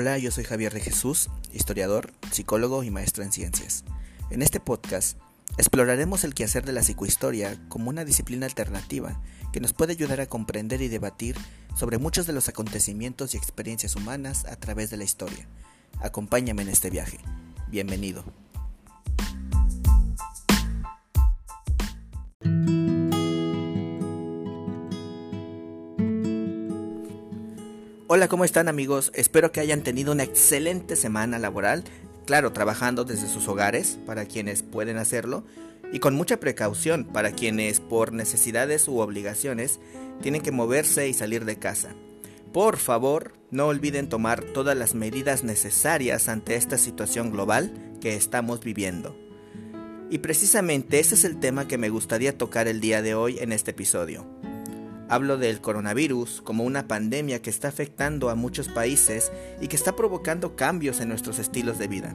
Hola, yo soy Javier de Jesús, historiador, psicólogo y maestro en ciencias. En este podcast exploraremos el quehacer de la psicohistoria como una disciplina alternativa que nos puede ayudar a comprender y debatir sobre muchos de los acontecimientos y experiencias humanas a través de la historia. Acompáñame en este viaje. Bienvenido. Hola, ¿cómo están amigos? Espero que hayan tenido una excelente semana laboral, claro, trabajando desde sus hogares para quienes pueden hacerlo y con mucha precaución para quienes por necesidades u obligaciones tienen que moverse y salir de casa. Por favor, no olviden tomar todas las medidas necesarias ante esta situación global que estamos viviendo. Y precisamente ese es el tema que me gustaría tocar el día de hoy en este episodio. Hablo del coronavirus como una pandemia que está afectando a muchos países y que está provocando cambios en nuestros estilos de vida.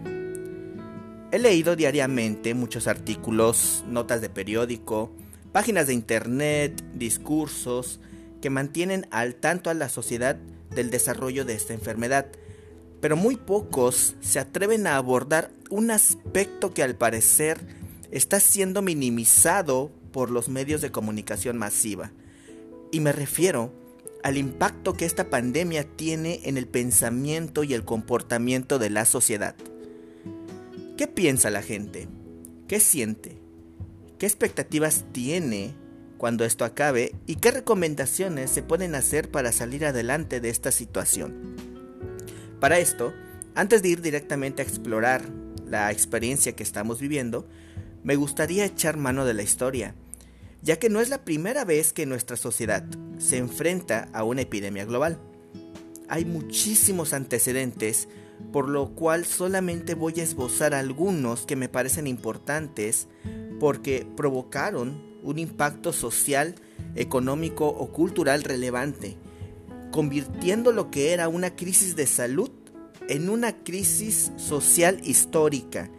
He leído diariamente muchos artículos, notas de periódico, páginas de internet, discursos que mantienen al tanto a la sociedad del desarrollo de esta enfermedad, pero muy pocos se atreven a abordar un aspecto que al parecer está siendo minimizado por los medios de comunicación masiva y me refiero al impacto que esta pandemia tiene en el pensamiento y el comportamiento de la sociedad. ¿Qué piensa la gente? ¿Qué siente? ¿Qué expectativas tiene cuando esto acabe? ¿Y qué recomendaciones se pueden hacer para salir adelante de esta situación? Para esto, antes de ir directamente a explorar la experiencia que estamos viviendo, me gustaría echar mano de la historia ya que no es la primera vez que nuestra sociedad se enfrenta a una epidemia global. Hay muchísimos antecedentes, por lo cual solamente voy a esbozar algunos que me parecen importantes porque provocaron un impacto social, económico o cultural relevante, convirtiendo lo que era una crisis de salud en una crisis social histórica,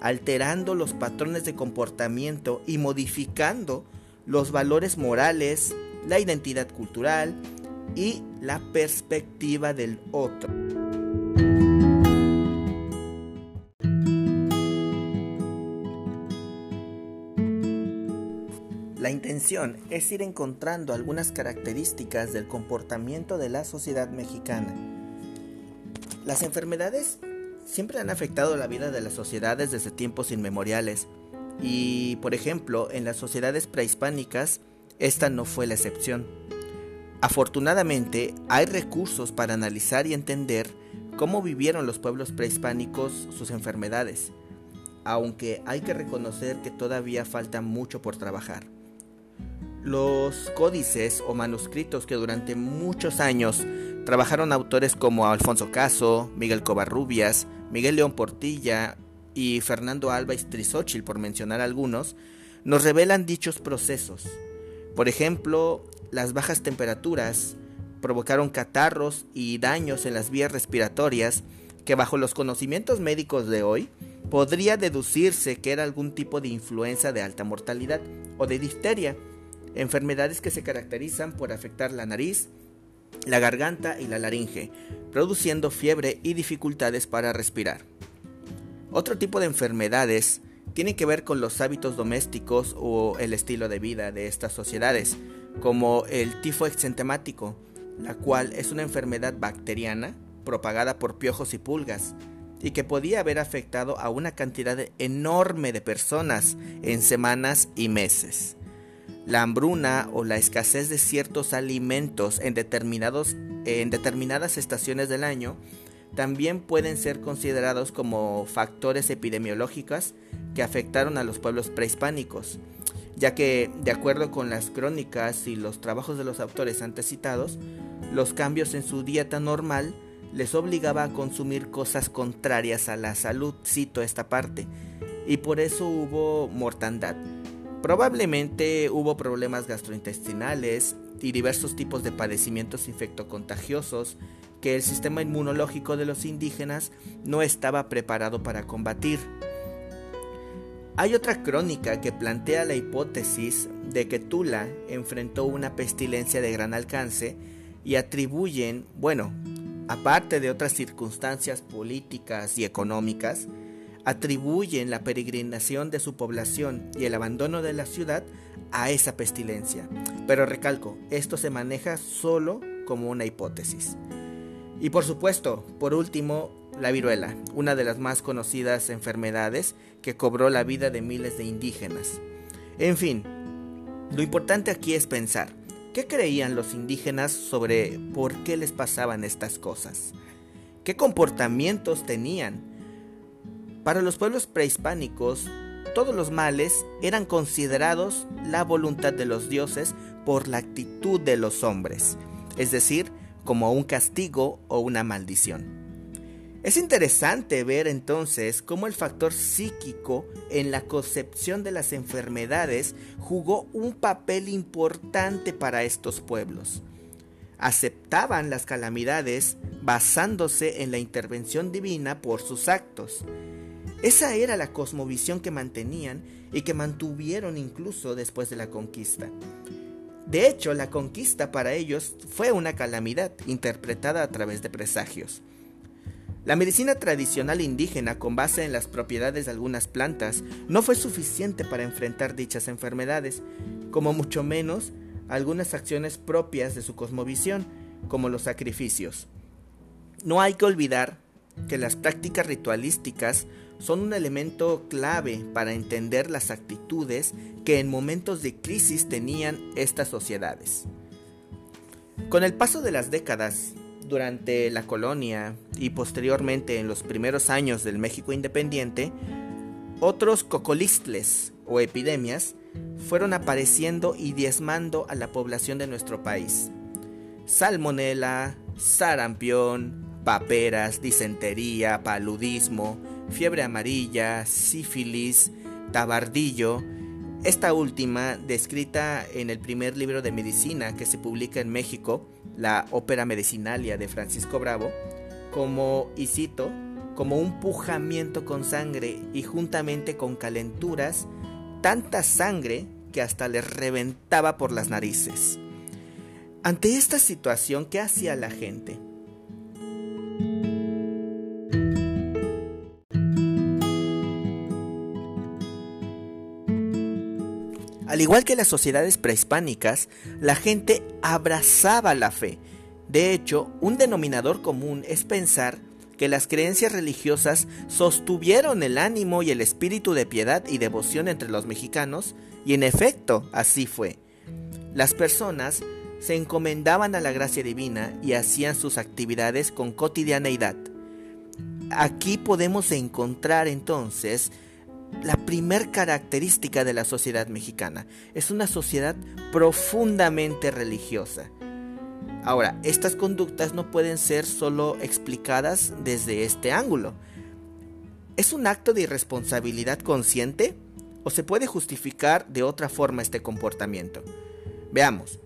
alterando los patrones de comportamiento y modificando los valores morales, la identidad cultural y la perspectiva del otro. La intención es ir encontrando algunas características del comportamiento de la sociedad mexicana. Las enfermedades siempre han afectado la vida de las sociedades desde tiempos inmemoriales y, por ejemplo, en las sociedades prehispánicas, esta no fue la excepción. Afortunadamente, hay recursos para analizar y entender cómo vivieron los pueblos prehispánicos sus enfermedades, aunque hay que reconocer que todavía falta mucho por trabajar. Los códices o manuscritos que durante muchos años trabajaron autores como Alfonso Caso, Miguel Covarrubias, Miguel León Portilla y Fernando Alba y por mencionar algunos, nos revelan dichos procesos. Por ejemplo, las bajas temperaturas provocaron catarros y daños en las vías respiratorias que bajo los conocimientos médicos de hoy podría deducirse que era algún tipo de influenza de alta mortalidad o de difteria, enfermedades que se caracterizan por afectar la nariz, la garganta y la laringe, produciendo fiebre y dificultades para respirar. Otro tipo de enfermedades tiene que ver con los hábitos domésticos o el estilo de vida de estas sociedades, como el tifo exentemático, la cual es una enfermedad bacteriana propagada por piojos y pulgas, y que podía haber afectado a una cantidad enorme de personas en semanas y meses. La hambruna o la escasez de ciertos alimentos en, determinados, en determinadas estaciones del año también pueden ser considerados como factores epidemiológicos que afectaron a los pueblos prehispánicos, ya que, de acuerdo con las crónicas y los trabajos de los autores antes citados, los cambios en su dieta normal les obligaba a consumir cosas contrarias a la salud, cito esta parte, y por eso hubo mortandad. Probablemente hubo problemas gastrointestinales y diversos tipos de padecimientos infectocontagiosos que el sistema inmunológico de los indígenas no estaba preparado para combatir. Hay otra crónica que plantea la hipótesis de que Tula enfrentó una pestilencia de gran alcance y atribuyen, bueno, aparte de otras circunstancias políticas y económicas, atribuyen la peregrinación de su población y el abandono de la ciudad a esa pestilencia. Pero recalco, esto se maneja solo como una hipótesis. Y por supuesto, por último, la viruela, una de las más conocidas enfermedades que cobró la vida de miles de indígenas. En fin, lo importante aquí es pensar, ¿qué creían los indígenas sobre por qué les pasaban estas cosas? ¿Qué comportamientos tenían? Para los pueblos prehispánicos, todos los males eran considerados la voluntad de los dioses por la actitud de los hombres, es decir, como un castigo o una maldición. Es interesante ver entonces cómo el factor psíquico en la concepción de las enfermedades jugó un papel importante para estos pueblos. Aceptaban las calamidades basándose en la intervención divina por sus actos. Esa era la cosmovisión que mantenían y que mantuvieron incluso después de la conquista. De hecho, la conquista para ellos fue una calamidad interpretada a través de presagios. La medicina tradicional indígena con base en las propiedades de algunas plantas no fue suficiente para enfrentar dichas enfermedades, como mucho menos algunas acciones propias de su cosmovisión, como los sacrificios. No hay que olvidar que las prácticas ritualísticas son un elemento clave para entender las actitudes que en momentos de crisis tenían estas sociedades. Con el paso de las décadas, durante la colonia y posteriormente en los primeros años del México independiente, otros cocolistles o epidemias fueron apareciendo y diezmando a la población de nuestro país. Salmonela, sarampión, paperas, disentería, paludismo, fiebre amarilla, sífilis, tabardillo, esta última, descrita en el primer libro de medicina que se publica en México, la ópera medicinalia de Francisco Bravo, como, y cito, como un pujamiento con sangre y juntamente con calenturas, tanta sangre que hasta le reventaba por las narices. Ante esta situación, ¿qué hacía la gente? Al igual que las sociedades prehispánicas, la gente abrazaba la fe. De hecho, un denominador común es pensar que las creencias religiosas sostuvieron el ánimo y el espíritu de piedad y devoción entre los mexicanos, y en efecto así fue. Las personas se encomendaban a la gracia divina y hacían sus actividades con cotidianeidad. Aquí podemos encontrar entonces la primer característica de la sociedad mexicana. Es una sociedad profundamente religiosa. Ahora, estas conductas no pueden ser solo explicadas desde este ángulo. ¿Es un acto de irresponsabilidad consciente o se puede justificar de otra forma este comportamiento? Veamos,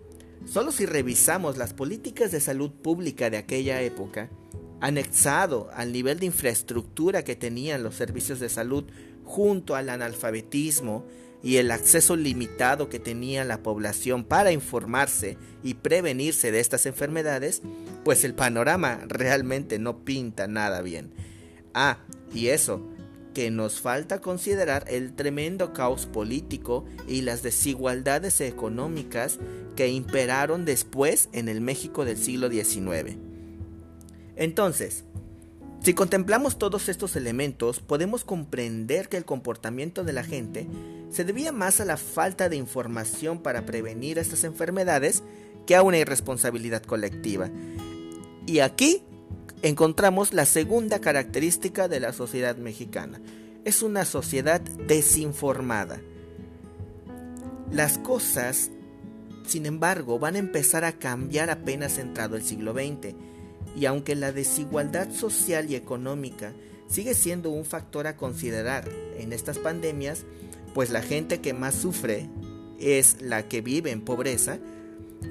solo si revisamos las políticas de salud pública de aquella época, anexado al nivel de infraestructura que tenían los servicios de salud junto al analfabetismo y el acceso limitado que tenía la población para informarse y prevenirse de estas enfermedades, pues el panorama realmente no pinta nada bien. Ah, y eso, que nos falta considerar el tremendo caos político y las desigualdades económicas que imperaron después en el México del siglo XIX. Entonces, si contemplamos todos estos elementos, podemos comprender que el comportamiento de la gente se debía más a la falta de información para prevenir estas enfermedades que a una irresponsabilidad colectiva. Y aquí encontramos la segunda característica de la sociedad mexicana. Es una sociedad desinformada. Las cosas, sin embargo, van a empezar a cambiar apenas entrado el siglo XX y aunque la desigualdad social y económica sigue siendo un factor a considerar en estas pandemias, pues la gente que más sufre es la que vive en pobreza,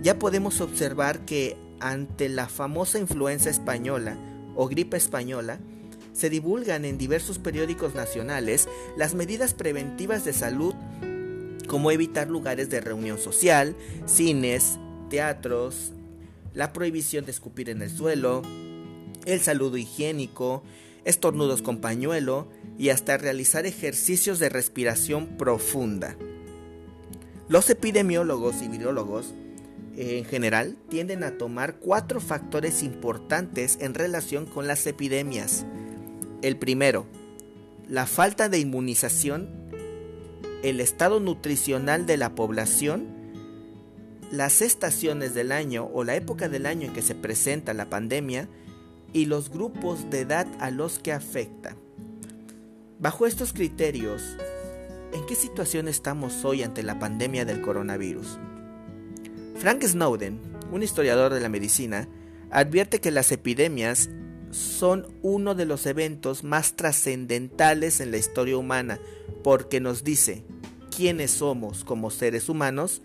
ya podemos observar que ante la famosa influenza española o gripe española, se divulgan en diversos periódicos nacionales las medidas preventivas de salud como evitar lugares de reunión social, cines, teatros, la prohibición de escupir en el suelo, el saludo higiénico, estornudos con pañuelo y hasta realizar ejercicios de respiración profunda. Los epidemiólogos y virólogos en general tienden a tomar cuatro factores importantes en relación con las epidemias. El primero, la falta de inmunización, el estado nutricional de la población, las estaciones del año o la época del año en que se presenta la pandemia y los grupos de edad a los que afecta. Bajo estos criterios, ¿en qué situación estamos hoy ante la pandemia del coronavirus? Frank Snowden, un historiador de la medicina, advierte que las epidemias son uno de los eventos más trascendentales en la historia humana porque nos dice quiénes somos como seres humanos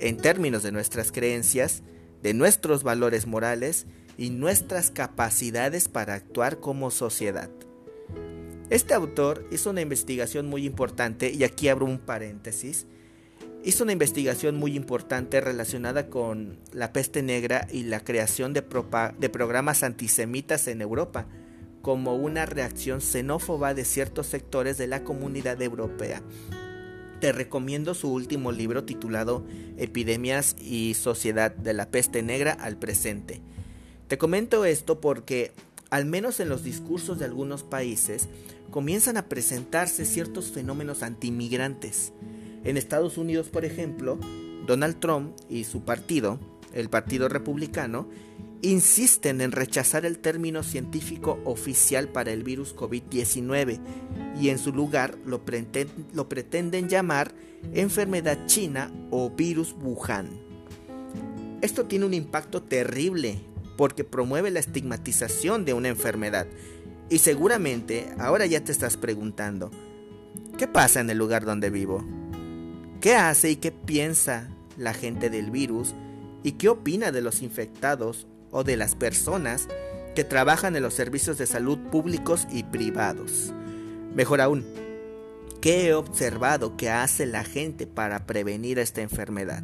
en términos de nuestras creencias, de nuestros valores morales y nuestras capacidades para actuar como sociedad. Este autor hizo una investigación muy importante y aquí abro un paréntesis hizo una investigación muy importante relacionada con la peste negra y la creación de, programas antisemitas en Europa, como una reacción xenófoba de ciertos sectores de la comunidad europea. Te recomiendo su último libro titulado Epidemias y Sociedad de la Peste Negra al Presente. Te comento esto porque, al menos en los discursos de algunos países, comienzan a presentarse ciertos fenómenos antimigrantes en Estados Unidos, por ejemplo, Donald Trump y su partido, el Partido Republicano, insisten en rechazar el término científico oficial para el virus COVID-19 y en su lugar lo, pretenden llamar enfermedad china o virus Wuhan. Esto tiene un impacto terrible porque promueve la estigmatización de una enfermedad. Y seguramente ahora ya te estás preguntando, ¿qué pasa en el lugar donde vivo? ¿Qué hace y qué piensa la gente del virus? ¿Y qué opina de los infectados o de las personas que trabajan en los servicios de salud públicos y privados? Mejor aún, ¿qué he observado que hace la gente para prevenir esta enfermedad?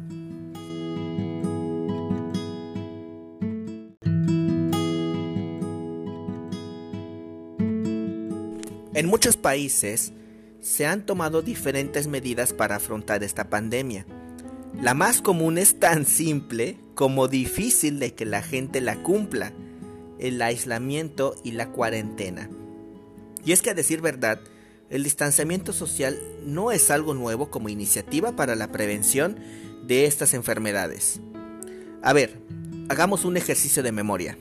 En muchos países, se han tomado diferentes medidas para afrontar esta pandemia. La más común es tan simple como difícil de que la gente la cumpla, el aislamiento y la cuarentena. Y es que a decir verdad, el distanciamiento social no es algo nuevo como iniciativa para la prevención de estas enfermedades. A ver, hagamos un ejercicio de memoria.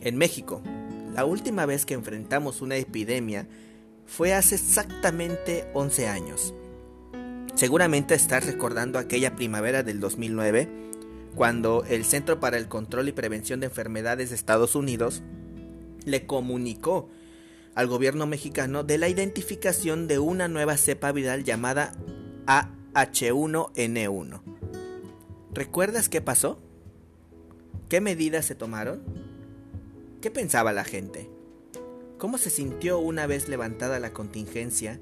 En México, la última vez que enfrentamos una epidemia fue hace exactamente 11 años. Seguramente estás recordando aquella primavera del 2009, cuando el Centro para el Control y Prevención de Enfermedades de Estados Unidos le comunicó al gobierno mexicano de la identificación de una nueva cepa viral llamada AH1N1. ¿Recuerdas qué pasó? ¿Qué medidas se tomaron? ¿Qué pensaba la gente? cómo se sintió una vez levantada la contingencia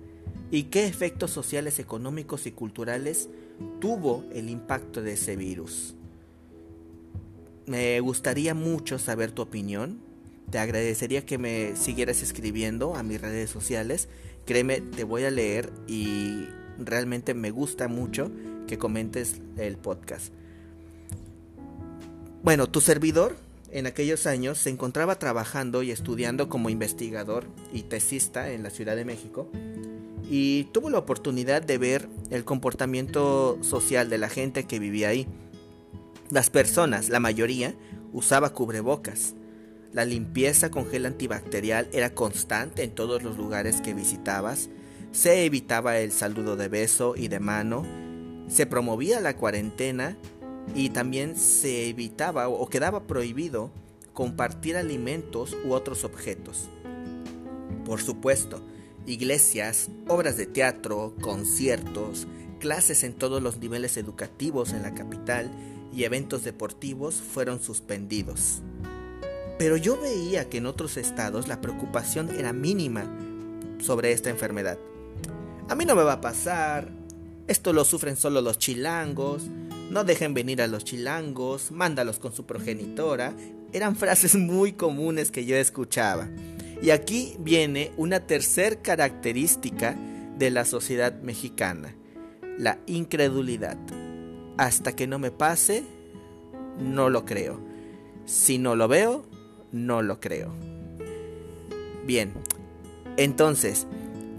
y qué efectos sociales, económicos y culturales tuvo el impacto de ese virus. Me gustaría mucho saber tu opinión. Te agradecería que me siguieras escribiendo a mis redes sociales. Créeme, te voy a leer y realmente me gusta mucho que comentes el podcast. Bueno, tu servidor en aquellos años se encontraba trabajando y estudiando como investigador y tesista en la Ciudad de México y tuvo la oportunidad de ver el comportamiento social de la gente que vivía ahí. Las personas, la mayoría, usaba cubrebocas. La limpieza con gel antibacterial era constante en todos los lugares que visitabas. Se evitaba el saludo de beso y de mano. Se promovía la cuarentena y también se evitaba o quedaba prohibido compartir alimentos u otros objetos. Por supuesto, iglesias, obras de teatro, conciertos, clases en todos los niveles educativos en la capital y eventos deportivos fueron suspendidos. Pero yo veía que en otros estados la preocupación era mínima sobre esta enfermedad. A mí no me va a pasar, esto lo sufren solo los chilangos, no dejen venir a los chilangos, mándalos con su progenitora, eran frases muy comunes que yo escuchaba. Y aquí viene una tercer característica de la sociedad mexicana, la incredulidad. Hasta que no me pase, no lo creo. Si no lo veo, no lo creo. Bien, entonces,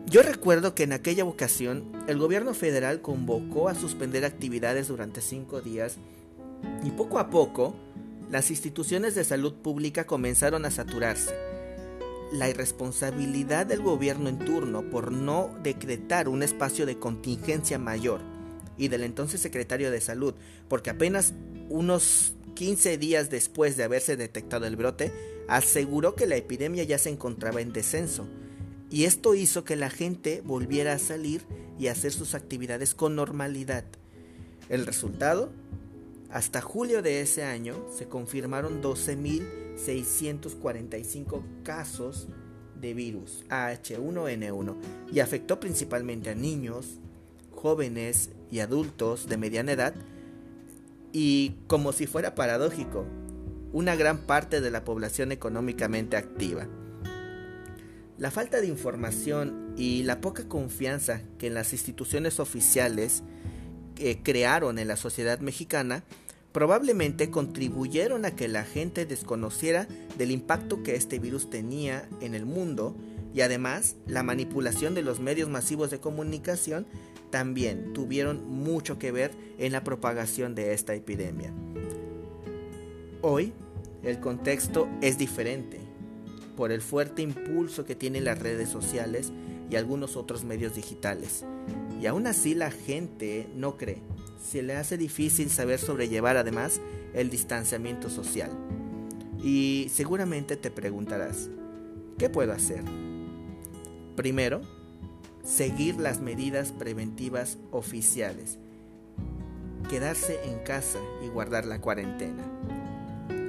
yo recuerdo que en aquella ocasión el gobierno federal convocó a suspender actividades durante cinco días y poco a poco las instituciones de salud pública comenzaron a saturarse. La irresponsabilidad del gobierno en turno por no decretar un espacio de contingencia mayor y del entonces secretario de salud, porque apenas unos 15 días después de haberse detectado el brote, aseguró que la epidemia ya se encontraba en descenso y esto hizo que la gente volviera a salir y hacer sus actividades con normalidad. El resultado, hasta julio de ese año se confirmaron 12.645 casos de virus H1N1 y afectó principalmente a niños, jóvenes y adultos de mediana edad y, como si fuera paradójico, una gran parte de la población económicamente activa. La falta de información y la poca confianza que las instituciones oficiales eh, crearon en la sociedad mexicana probablemente contribuyeron a que la gente desconociera del impacto que este virus tenía en el mundo y además la manipulación de los medios masivos de comunicación también tuvieron mucho que ver en la propagación de esta epidemia. Hoy el contexto es diferente por el fuerte impulso que tienen las redes sociales y algunos otros medios digitales. Y aún así la gente no cree. Se le hace difícil saber sobrellevar además el distanciamiento social. Y seguramente te preguntarás, ¿qué puedo hacer? Primero, seguir las medidas preventivas oficiales. Quedarse en casa y guardar la cuarentena.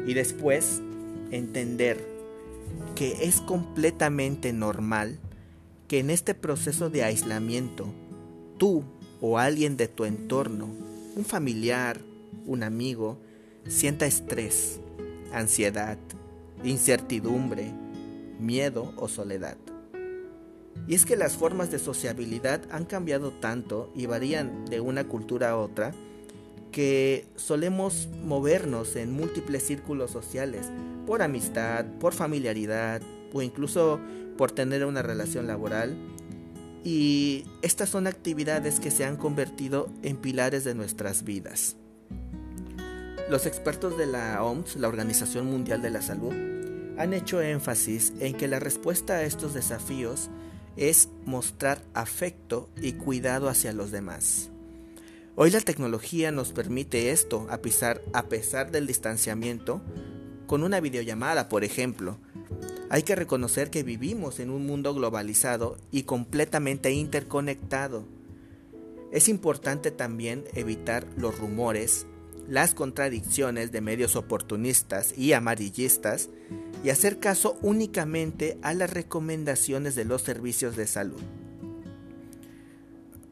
Y después, entender que es completamente normal que en este proceso de aislamiento tú o alguien de tu entorno, un familiar, un amigo, sienta estrés, ansiedad, incertidumbre, miedo o soledad. Y es que las formas de sociabilidad han cambiado tanto y varían de una cultura a otra que solemos movernos en múltiples círculos sociales por amistad, por familiaridad o incluso por tener una relación laboral. Y estas son actividades que se han convertido en pilares de nuestras vidas. Los expertos de la OMS, la Organización Mundial de la Salud, han hecho énfasis en que la respuesta a estos desafíos es mostrar afecto y cuidado hacia los demás. Hoy la tecnología nos permite esto, a pesar, a pesar del distanciamiento, con una videollamada, por ejemplo. Hay que reconocer que vivimos en un mundo globalizado y completamente interconectado. Es importante también evitar los rumores, las contradicciones de medios oportunistas y amarillistas y hacer caso únicamente a las recomendaciones de los servicios de salud.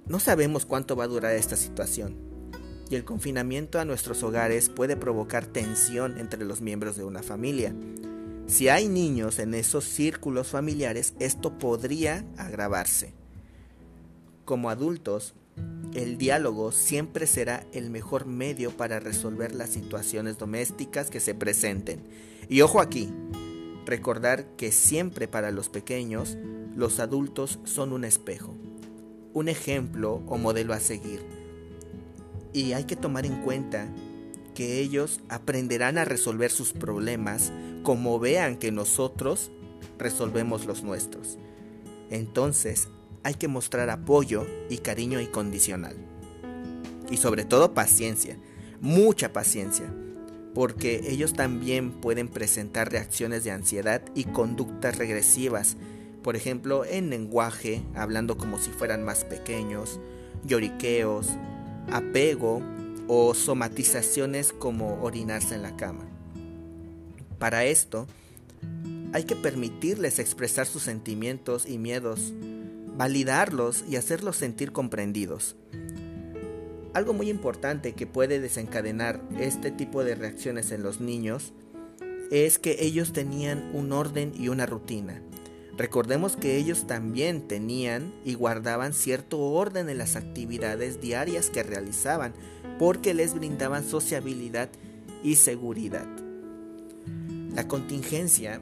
No sabemos cuánto va a durar esta situación y el confinamiento a nuestros hogares puede provocar tensión entre los miembros de una familia. Si hay niños en esos círculos familiares, esto podría agravarse. Como adultos, el diálogo siempre será el mejor medio para resolver las situaciones domésticas que se presenten. Y ojo aquí, recordar que siempre para los pequeños, los adultos son un espejo, un ejemplo o modelo a seguir y hay que tomar en cuenta que ellos aprenderán a resolver sus problemas como vean que nosotros resolvemos los nuestros. Entonces hay que mostrar apoyo y cariño incondicional. Y sobre todo paciencia, mucha paciencia, porque ellos también pueden presentar reacciones de ansiedad y conductas regresivas, por ejemplo en lenguaje, hablando como si fueran más pequeños, lloriqueos, apego o somatizaciones como orinarse en la cama. Para esto, hay que permitirles expresar sus sentimientos y miedos, validarlos y hacerlos sentir comprendidos. Algo muy importante que puede desencadenar este tipo de reacciones en los niños es que ellos tenían un orden y una rutina. Recordemos que ellos también tenían y guardaban cierto orden en las actividades diarias que realizaban porque les brindaban sociabilidad y seguridad. La contingencia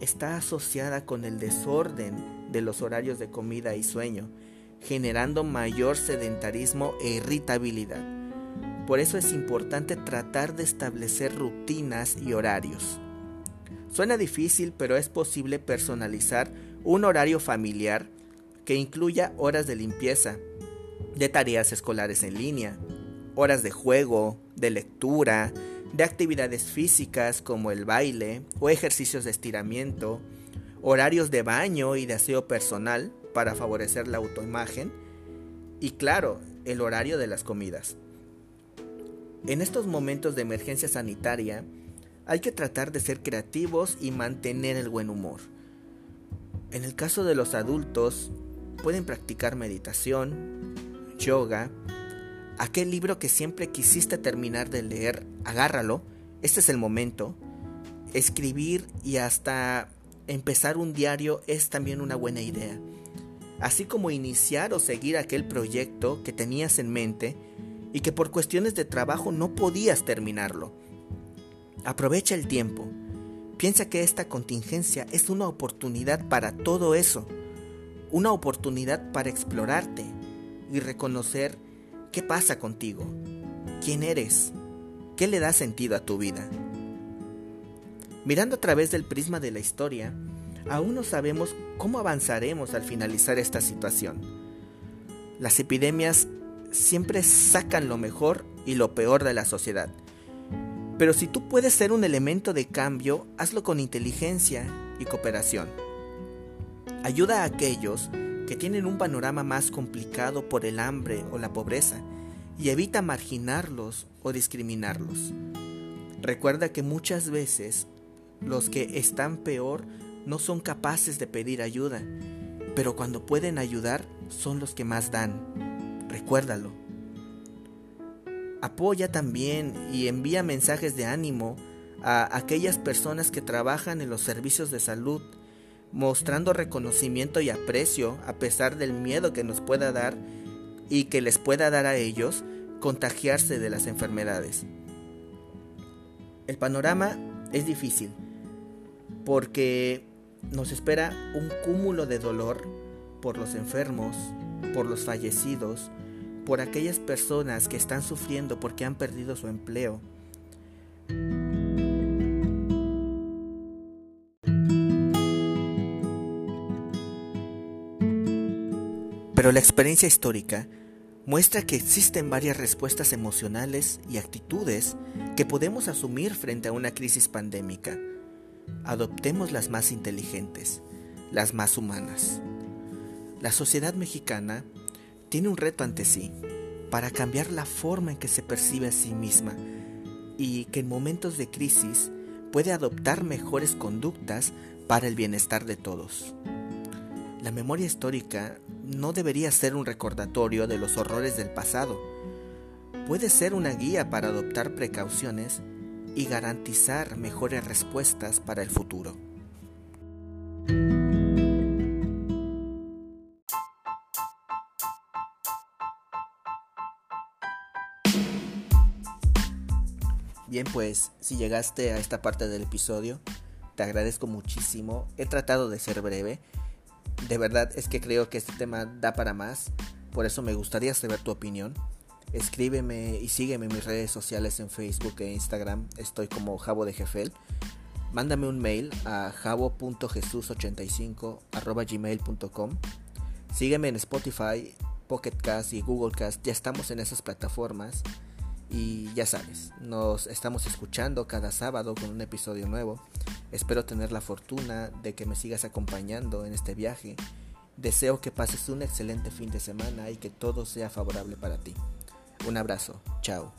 está asociada con el desorden de los horarios de comida y sueño, generando mayor sedentarismo e irritabilidad. Por eso es importante tratar de establecer rutinas y horarios. Suena difícil, pero es posible personalizar un horario familiar que incluya horas de limpieza, de tareas escolares en línea, horas de juego, de lectura, de actividades físicas como el baile o ejercicios de estiramiento, horarios de baño y de aseo personal para favorecer la autoimagen y claro, el horario de las comidas. En estos momentos de emergencia sanitaria, hay que tratar de ser creativos y mantener el buen humor. En el caso de los adultos, pueden practicar meditación, yoga, aquel libro que siempre quisiste terminar de leer, agárralo, este es el momento. Escribir y hasta empezar un diario es también una buena idea. Así como iniciar o seguir aquel proyecto que tenías en mente y que por cuestiones de trabajo no podías terminarlo. Aprovecha el tiempo. Piensa que esta contingencia es una oportunidad para todo eso. Una oportunidad para explorarte y reconocer qué pasa contigo, quién eres, qué le da sentido a tu vida. Mirando a través del prisma de la historia, aún no sabemos cómo avanzaremos al finalizar esta situación. Las epidemias siempre sacan lo mejor y lo peor de la sociedad pero si tú puedes ser un elemento de cambio, hazlo con inteligencia y cooperación. Ayuda a aquellos que tienen un panorama más complicado por el hambre o la pobreza y evita marginarlos o discriminarlos. Recuerda que muchas veces los que están peor no son capaces de pedir ayuda, pero cuando pueden ayudar son los que más dan. Recuérdalo. Apoya también y envía mensajes de ánimo a aquellas personas que trabajan en los servicios de salud, mostrando reconocimiento y aprecio a pesar del miedo que nos pueda dar y que les pueda dar a ellos contagiarse de las enfermedades. El panorama es difícil porque nos espera un cúmulo de dolor por los enfermos, por los fallecidos, por aquellas personas que están sufriendo porque han perdido su empleo. Pero la experiencia histórica muestra que existen varias respuestas emocionales y actitudes que podemos asumir frente a una crisis pandémica. Adoptemos las más inteligentes, las más humanas. La sociedad mexicana tiene un reto ante sí para cambiar la forma en que se percibe a sí misma y que en momentos de crisis puede adoptar mejores conductas para el bienestar de todos. La memoria histórica no debería ser un recordatorio de los horrores del pasado, puede ser una guía para adoptar precauciones y garantizar mejores respuestas para el futuro. Bien, pues si llegaste a esta parte del episodio, te agradezco muchísimo. He tratado de ser breve. De verdad es que creo que este tema da para más. Por eso me gustaría saber tu opinión. Escríbeme y sígueme en mis redes sociales en Facebook e Instagram. Estoy como Jabo de Jefel. Mándame un mail a jabo.jesus85 gmail.com. Sígueme en Spotify, Pocket Cast y Google Cast. Ya estamos en esas plataformas. Y ya sabes, nos estamos escuchando cada sábado con un episodio nuevo. Espero tener la fortuna de que me sigas acompañando en este viaje. Deseo que pases un excelente fin de semana y que todo sea favorable para ti. Un abrazo, chao.